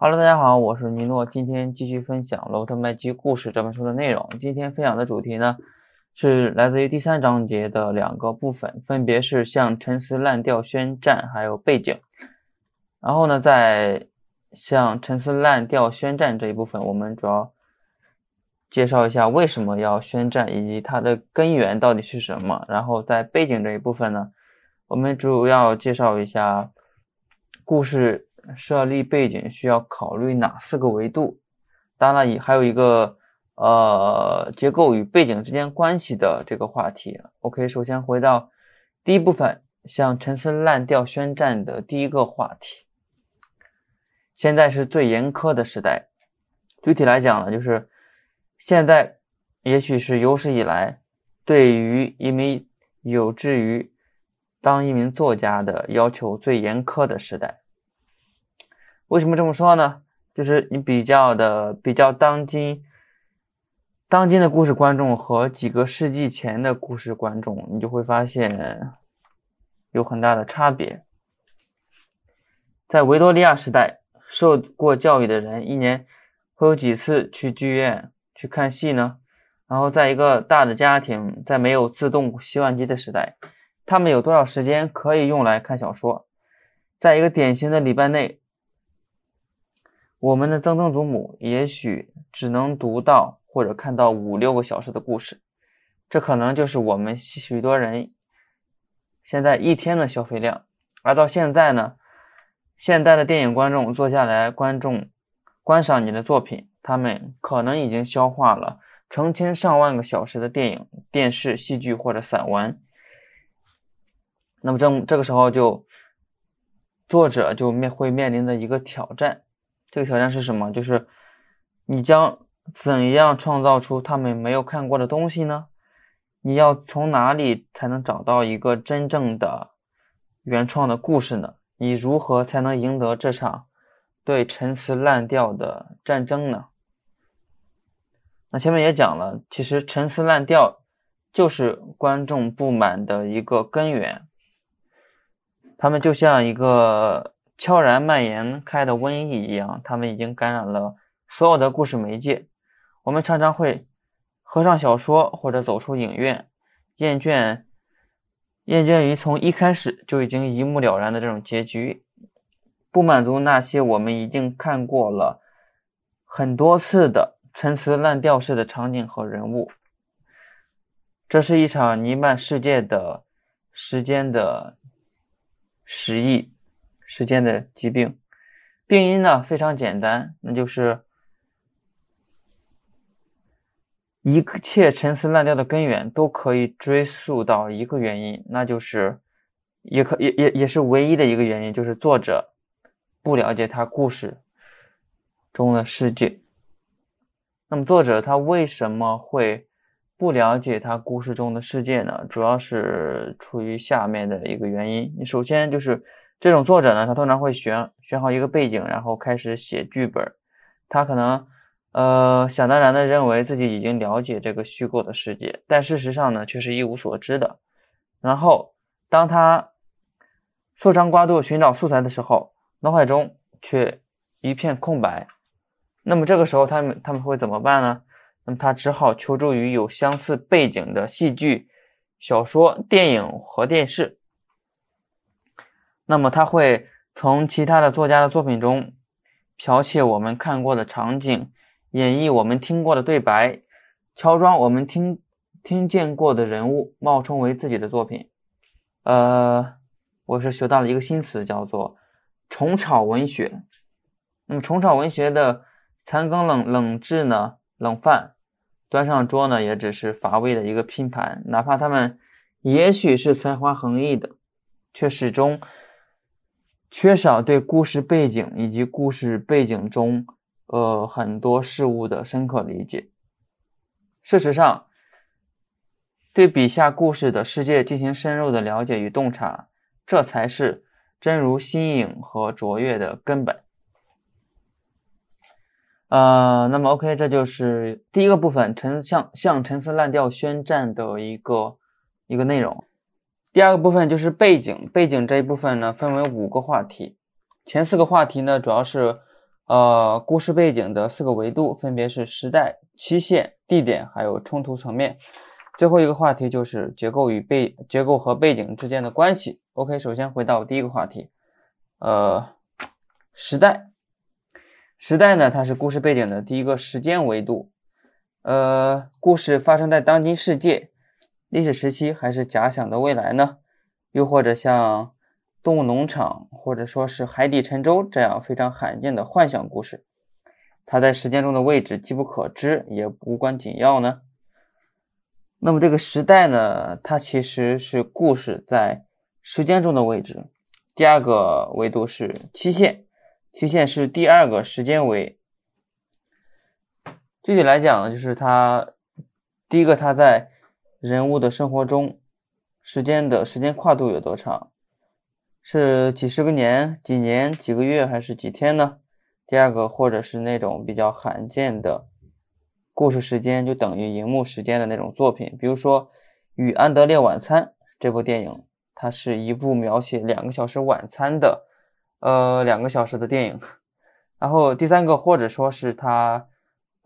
Hello，大家好，我是尼诺，今天继续分享《罗特麦基故事》这本书的内容。今天分享的主题呢，是来自于第三章节的两个部分，分别是向陈词滥调宣战，还有背景。然后呢，在向陈词滥调宣战这一部分，我们主要介绍一下为什么要宣战，以及它的根源到底是什么。然后在背景这一部分呢，我们主要介绍一下故事。设立背景需要考虑哪四个维度？当然了也还有一个呃结构与背景之间关系的这个话题。OK，首先回到第一部分，像陈词滥调宣战的第一个话题。现在是最严苛的时代，具体来讲呢，就是现在也许是有史以来对于一名有志于当一名作家的要求最严苛的时代。为什么这么说呢？就是你比较的比较当今，当今的故事观众和几个世纪前的故事观众，你就会发现有很大的差别。在维多利亚时代，受过教育的人一年会有几次去剧院去看戏呢？然后，在一个大的家庭，在没有自动洗碗机的时代，他们有多少时间可以用来看小说？在一个典型的礼拜内。我们的曾曾祖母也许只能读到或者看到五六个小时的故事，这可能就是我们许多人现在一天的消费量。而到现在呢，现代的电影观众坐下来观众观赏你的作品，他们可能已经消化了成千上万个小时的电影、电视、戏剧或者散文。那么这这个时候就作者就面会面临的一个挑战。这个挑战是什么？就是你将怎样创造出他们没有看过的东西呢？你要从哪里才能找到一个真正的原创的故事呢？你如何才能赢得这场对陈词滥调的战争呢？那前面也讲了，其实陈词滥调就是观众不满的一个根源，他们就像一个。悄然蔓延开的瘟疫一样，他们已经感染了所有的故事媒介。我们常常会合上小说或者走出影院，厌倦厌倦于从一开始就已经一目了然的这种结局，不满足那些我们已经看过了很多次的陈词滥调式的场景和人物。这是一场弥漫世界的时间的失意。时间的疾病，病因呢非常简单，那就是一切陈词滥调的根源都可以追溯到一个原因，那就是也可也也也是唯一的一个原因，就是作者不了解他故事中的世界。那么作者他为什么会不了解他故事中的世界呢？主要是出于下面的一个原因，你首先就是。这种作者呢，他通常会选选好一个背景，然后开始写剧本。他可能呃想当然的认为自己已经了解这个虚构的世界，但事实上呢却是一无所知的。然后当他搜肠刮肚寻找素材的时候，脑海中却一片空白。那么这个时候他们他们会怎么办呢？那么他只好求助于有相似背景的戏剧、小说、电影和电视。那么他会从其他的作家的作品中剽窃我们看过的场景，演绎我们听过的对白，乔装我们听听见过的人物，冒充为自己的作品。呃，我是学到了一个新词，叫做“虫草文学”。那么虫草文学的残羹冷冷炙呢，冷饭端上桌呢，也只是乏味的一个拼盘。哪怕他们也许是才华横溢的，却始终。缺少对故事背景以及故事背景中，呃很多事物的深刻理解。事实上，对笔下故事的世界进行深入的了解与洞察，这才是真如新颖和卓越的根本。呃，那么 OK，这就是第一个部分，陈向向陈词滥调宣战的一个一个内容。第二个部分就是背景，背景这一部分呢分为五个话题，前四个话题呢主要是呃故事背景的四个维度，分别是时代、期限、地点，还有冲突层面。最后一个话题就是结构与背结构和背景之间的关系。OK，首先回到第一个话题，呃，时代，时代呢，它是故事背景的第一个时间维度。呃，故事发生在当今世界、历史时期，还是假想的未来呢？又或者像动物农场，或者说是海底沉舟这样非常罕见的幻想故事，它在时间中的位置既不可知，也无关紧要呢？那么这个时代呢，它其实是故事在时间中的位置。第二个维度是期限，期限是第二个时间维。具体来讲呢，就是它第一个，它在人物的生活中时间的时间跨度有多长？是几十个年、几年、几个月还是几天呢？第二个，或者是那种比较罕见的。故事时间就等于荧幕时间的那种作品，比如说《与安德烈晚餐》这部电影，它是一部描写两个小时晚餐的，呃，两个小时的电影。然后第三个，或者说是它，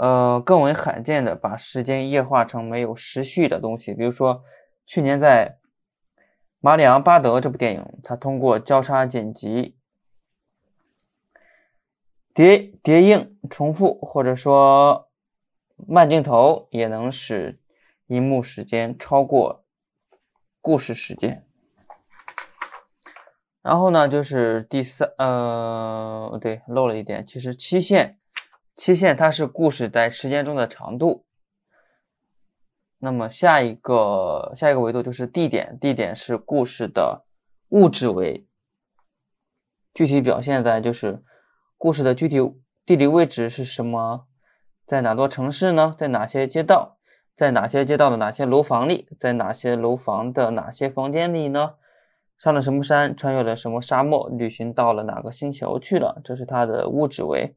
呃，更为罕见的把时间液化成没有时序的东西，比如说去年在《马里昂巴德》这部电影，它通过交叉剪辑、叠叠映、重复，或者说。慢镜头也能使银幕时间超过故事时间。然后呢，就是第三，呃，对，漏了一点。其实期限，期限它是故事在时间中的长度。那么下一个下一个维度就是地点，地点是故事的物质维，具体表现在就是故事的具体地理位置是什么。在哪座城市呢？在哪些街道？在哪些街道的哪些楼房里？在哪些楼房的哪些房间里呢？上了什么山？穿越了什么沙漠？旅行到了哪个星球去了？这是它的物质维。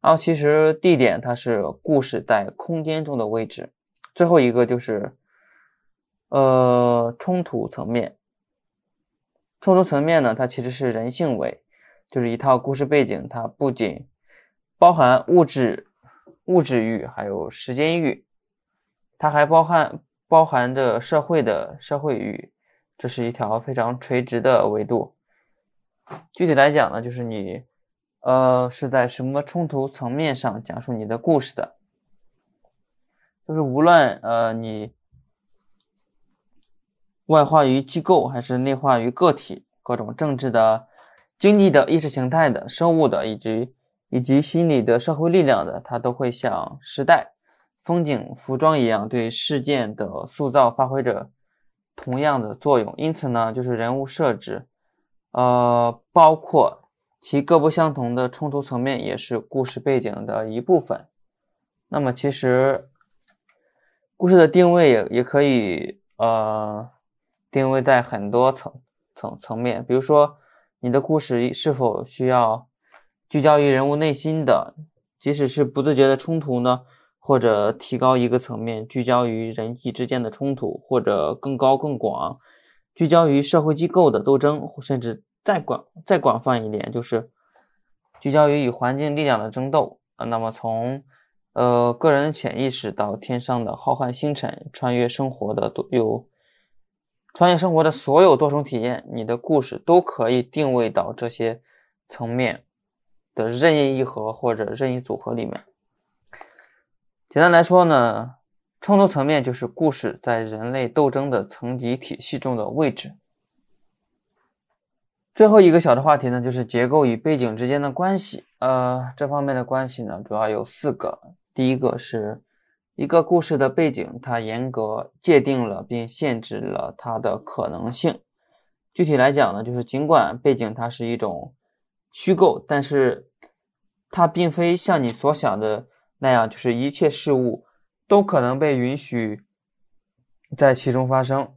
然后其实地点它是故事在空间中的位置。最后一个就是呃冲突层面。冲突层面呢，它其实是人性维，就是一套故事背景，它不仅包含物质。物质域还有时间域，它还包含包含着社会的社会域，这是一条非常垂直的维度。具体来讲呢，就是你呃是在什么冲突层面上讲述你的故事的，就是无论呃你外化于机构还是内化于个体，各种政治的、经济的、意识形态的、生物的以及。以及心理的社会力量的，它都会像时代、风景、服装一样，对事件的塑造发挥着同样的作用。因此呢，就是人物设置，呃，包括其各不相同的冲突层面，也是故事背景的一部分。那么，其实故事的定位也也可以呃定位在很多层层层面，比如说你的故事是否需要。聚焦于人物内心的，即使是不自觉的冲突呢，或者提高一个层面，聚焦于人际之间的冲突，或者更高更广，聚焦于社会机构的斗争，甚至再广再广泛一点，就是聚焦于与环境力量的争斗啊。那么从呃个人潜意识到天上的浩瀚星辰，穿越生活的多有穿越生活的所有多重体验，你的故事都可以定位到这些层面。的任意一合或者任意组合里面，简单来说呢，冲突层面就是故事在人类斗争的层级体系中的位置。最后一个小的话题呢，就是结构与背景之间的关系。呃，这方面的关系呢，主要有四个。第一个是一个故事的背景，它严格界定了并限制了它的可能性。具体来讲呢，就是尽管背景它是一种虚构，但是它并非像你所想的那样，就是一切事物都可能被允许在其中发生。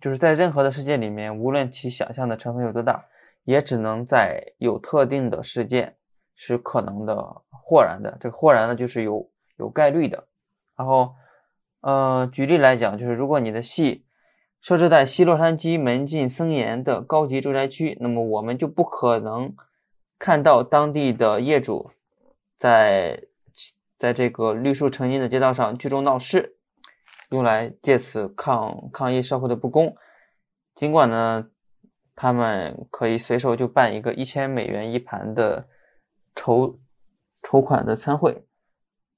就是在任何的世界里面，无论其想象的成分有多大，也只能在有特定的事件是可能的、豁然的。这个豁然呢，就是有有概率的。然后，呃，举例来讲，就是如果你的戏设置在西洛杉矶门禁森严的高级住宅区，那么我们就不可能。看到当地的业主在在这个绿树成荫的街道上聚众闹事，用来借此抗抗议社会的不公。尽管呢，他们可以随手就办一个一千美元一盘的筹筹款的参会。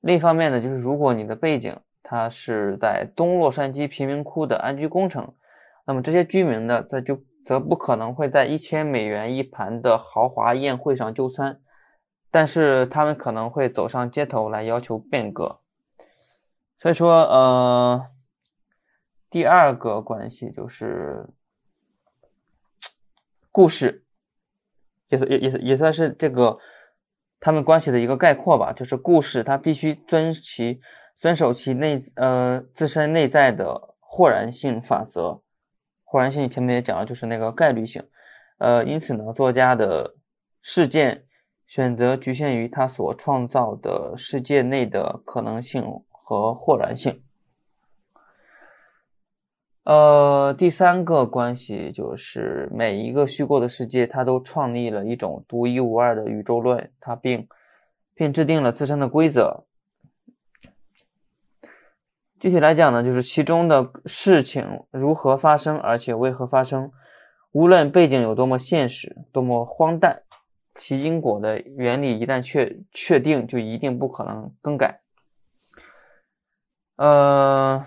另一方面呢，就是如果你的背景它是在东洛杉矶贫民窟的安居工程，那么这些居民呢，在就则不可能会在一千美元一盘的豪华宴会上就餐。但是他们可能会走上街头来要求变革，所以说，呃，第二个关系就是故事，也是也也是也算是这个他们关系的一个概括吧。就是故事它必须遵其遵守其内呃自身内在的或然性法则，或然性前面也讲了，就是那个概率性，呃，因此呢，作家的事件。选择局限于他所创造的世界内的可能性和或然性。呃，第三个关系就是每一个虚构的世界，它都创立了一种独一无二的宇宙论，它并并制定了自身的规则。具体来讲呢，就是其中的事情如何发生，而且为何发生，无论背景有多么现实，多么荒诞。其因果的原理一旦确确定，就一定不可能更改。呃，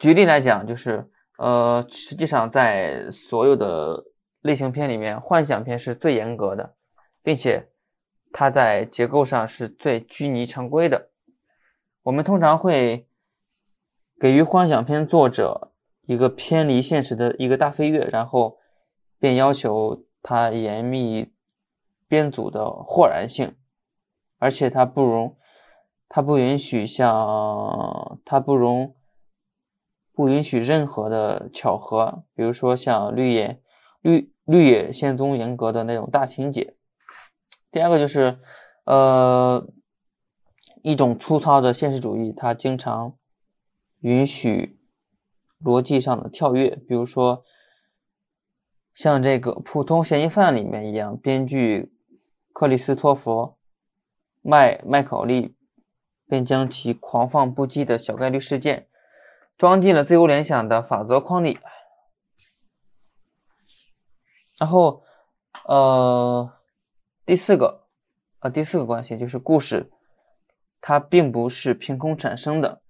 举例来讲，就是呃，实际上在所有的类型片里面，幻想片是最严格的，并且它在结构上是最拘泥常规的。我们通常会给予幻想片作者一个偏离现实的一个大飞跃，然后便要求他严密。编组的豁然性，而且它不容，它不允许像它不容，不允许任何的巧合，比如说像绿野绿绿野仙踪严格的那种大情节。第二个就是，呃，一种粗糙的现实主义，它经常允许逻辑上的跳跃，比如说像这个普通嫌疑犯里面一样，编剧。克里斯托弗·麦麦考利便将其狂放不羁的小概率事件装进了自由联想的法则框里。然后，呃，第四个，呃，第四个关系就是故事，它并不是凭空产生的，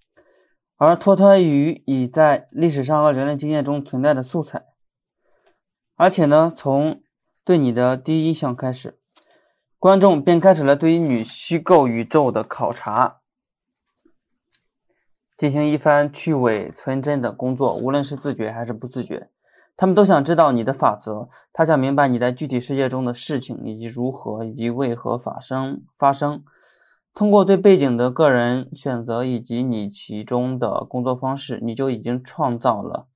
而脱胎于已在历史上和人类经验中存在的素材，而且呢，从对你的第一印象开始。观众便开始了对于你虚构宇宙的考察，进行一番去伪存真的工作。无论是自觉还是不自觉，他们都想知道你的法则，他想明白你在具体世界中的事情以及如何以及为何发生。发生通过对背景的个人选择以及你其中的工作方式，你就已经创造了，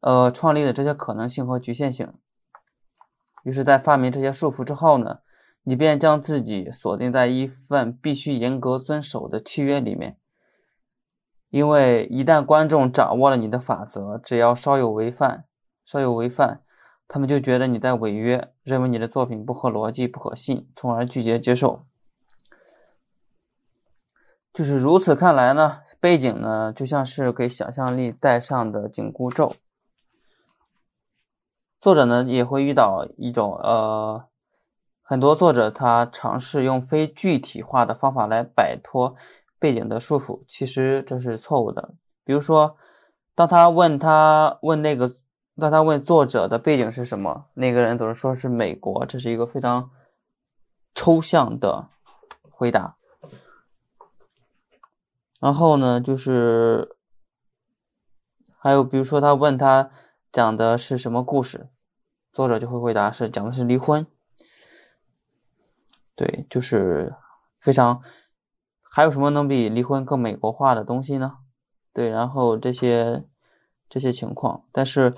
呃，创立了这些可能性和局限性。于是，在发明这些束缚之后呢？你便将自己锁定在一份必须严格遵守的契约里面，因为一旦观众掌握了你的法则，只要稍有违反，稍有违反，他们就觉得你在违约，认为你的作品不合逻辑、不可信，从而拒绝接受。就是如此看来呢，背景呢就像是给想象力戴上的紧箍咒。作者呢也会遇到一种呃。很多作者他尝试用非具体化的方法来摆脱背景的束缚，其实这是错误的。比如说，当他问他问那个，当他问作者的背景是什么，那个人总是说是美国，这是一个非常抽象的回答。然后呢，就是还有比如说他问他讲的是什么故事，作者就会回答是讲的是离婚。对，就是非常，还有什么能比离婚更美国化的东西呢？对，然后这些这些情况，但是，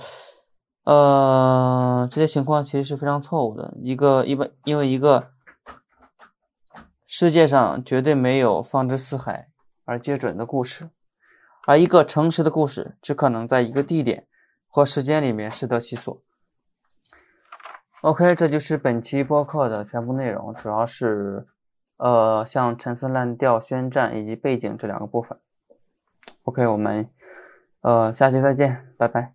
呃，这些情况其实是非常错误的。一个一般，因为一个世界上绝对没有放之四海而皆准的故事，而一个诚实的故事只可能在一个地点或时间里面适得其所。OK，这就是本期播客的全部内容，主要是呃，像陈词滥调、宣战以及背景这两个部分。OK，我们呃下期再见，拜拜。